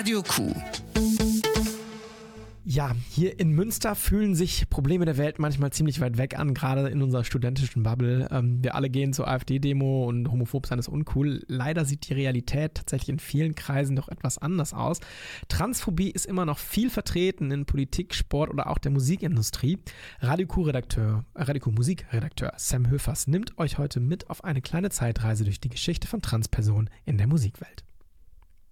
Radio Q. Ja, hier in Münster fühlen sich Probleme der Welt manchmal ziemlich weit weg an, gerade in unserer studentischen Bubble. Ähm, wir alle gehen zur AfD-Demo und homophob sein ist uncool. Leider sieht die Realität tatsächlich in vielen Kreisen doch etwas anders aus. Transphobie ist immer noch viel vertreten in Politik, Sport oder auch der Musikindustrie. Radio Q-Redakteur, äh, Radio Q-Musikredakteur Sam Höfers nimmt euch heute mit auf eine kleine Zeitreise durch die Geschichte von Transpersonen in der Musikwelt.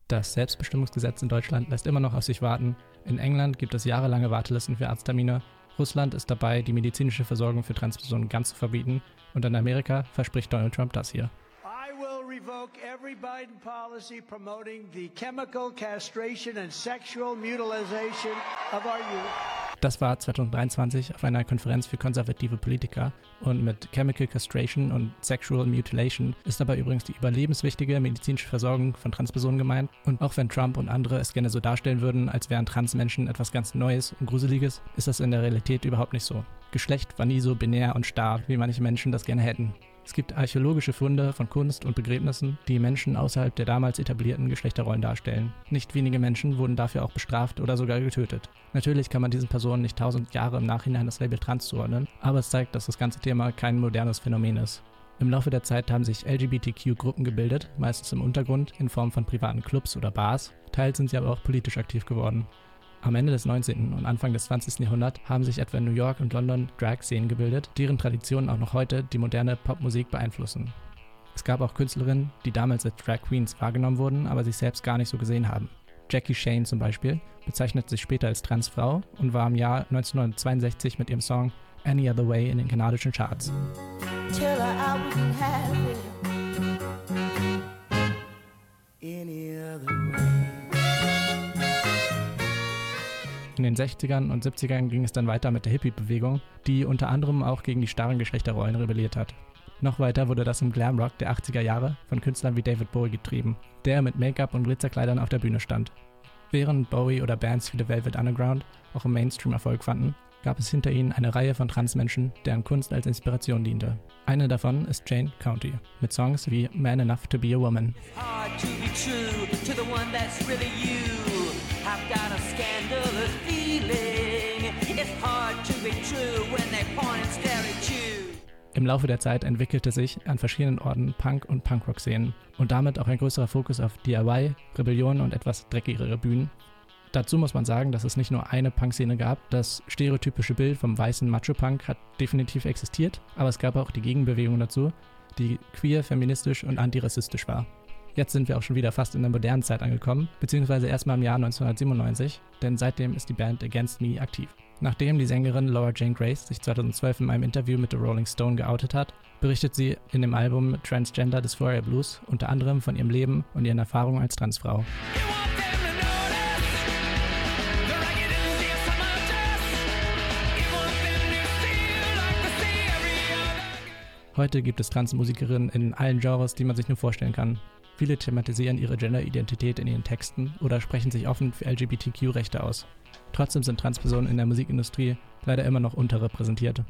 Das Selbstbestimmungsgesetz in Deutschland lässt immer noch auf sich warten. In England gibt es jahrelange Wartelisten für Arzttermine. Russland ist dabei, die medizinische Versorgung für Transpersonen ganz zu verbieten. Und in Amerika verspricht Donald Trump das hier. I will revoke every Biden policy promoting the chemical castration and sexual mutilization of our youth. Das war 2023 auf einer Konferenz für konservative Politiker. Und mit Chemical Castration und Sexual Mutilation ist dabei übrigens die überlebenswichtige medizinische Versorgung von Transpersonen gemeint. Und auch wenn Trump und andere es gerne so darstellen würden, als wären Transmenschen etwas ganz Neues und Gruseliges, ist das in der Realität überhaupt nicht so. Geschlecht war nie so binär und starr, wie manche Menschen das gerne hätten. Es gibt archäologische Funde von Kunst und Begräbnissen, die Menschen außerhalb der damals etablierten Geschlechterrollen darstellen. Nicht wenige Menschen wurden dafür auch bestraft oder sogar getötet. Natürlich kann man diesen Personen nicht tausend Jahre im Nachhinein das Label trans zuordnen, aber es zeigt, dass das ganze Thema kein modernes Phänomen ist. Im Laufe der Zeit haben sich LGBTQ-Gruppen gebildet, meistens im Untergrund in Form von privaten Clubs oder Bars. Teils sind sie aber auch politisch aktiv geworden. Am Ende des 19. und Anfang des 20. Jahrhunderts haben sich etwa in New York und London Drag-Szenen gebildet, deren Traditionen auch noch heute die moderne Popmusik beeinflussen. Es gab auch Künstlerinnen, die damals als Drag Queens wahrgenommen wurden, aber sich selbst gar nicht so gesehen haben. Jackie Shane zum Beispiel bezeichnet sich später als Transfrau und war im Jahr 1962 mit ihrem Song Any Other Way in den kanadischen Charts. In den 60ern und 70ern ging es dann weiter mit der Hippie-Bewegung, die unter anderem auch gegen die starren Geschlechterrollen rebelliert hat. Noch weiter wurde das im Glamrock der 80er Jahre von Künstlern wie David Bowie getrieben, der mit Make-up und Glitzerkleidern auf der Bühne stand. Während Bowie oder Bands wie The Velvet Underground auch im Mainstream Erfolg fanden, gab es hinter ihnen eine Reihe von Transmenschen, deren Kunst als Inspiration diente. Eine davon ist Jane County mit Songs wie Man Enough to Be a Woman. I've got a scandalous feeling. Im Laufe der Zeit entwickelte sich an verschiedenen Orten Punk- und Punkrock-Szenen und damit auch ein größerer Fokus auf DIY, Rebellion und etwas dreckigere Bühnen. Dazu muss man sagen, dass es nicht nur eine Punk-Szene gab. Das stereotypische Bild vom weißen Macho-Punk hat definitiv existiert, aber es gab auch die Gegenbewegung dazu, die queer, feministisch und antirassistisch war. Jetzt sind wir auch schon wieder fast in der modernen Zeit angekommen, beziehungsweise erstmal im Jahr 1997, denn seitdem ist die Band Against Me aktiv. Nachdem die Sängerin Laura Jane Grace sich 2012 in einem Interview mit The Rolling Stone geoutet hat, berichtet sie in dem Album Transgender Dysphoria Blues unter anderem von ihrem Leben und ihren Erfahrungen als Transfrau. Heute gibt es Transmusikerinnen in allen Genres, die man sich nur vorstellen kann. Viele thematisieren ihre Genderidentität in ihren Texten oder sprechen sich offen für LGBTQ-Rechte aus. Trotzdem sind Transpersonen in der Musikindustrie leider immer noch unterrepräsentiert.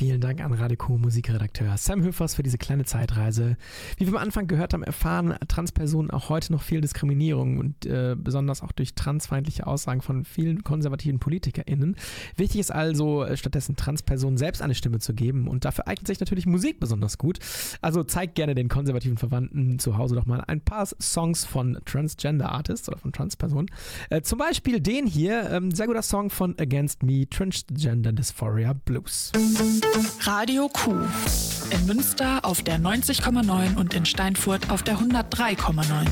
Vielen Dank an Radeko Musikredakteur Sam Höfers für diese kleine Zeitreise. Wie wir am Anfang gehört haben, erfahren Transpersonen auch heute noch viel Diskriminierung und äh, besonders auch durch transfeindliche Aussagen von vielen konservativen PolitikerInnen. Wichtig ist also, äh, stattdessen Transpersonen selbst eine Stimme zu geben und dafür eignet sich natürlich Musik besonders gut. Also zeigt gerne den konservativen Verwandten zu Hause doch mal ein paar Songs von Transgender Artists oder von Transpersonen. Äh, zum Beispiel den hier, ähm, sehr guter Song von Against Me, Transgender Dysphoria Blues. Radio Q. In Münster auf der 90,9 und in Steinfurt auf der 103,9.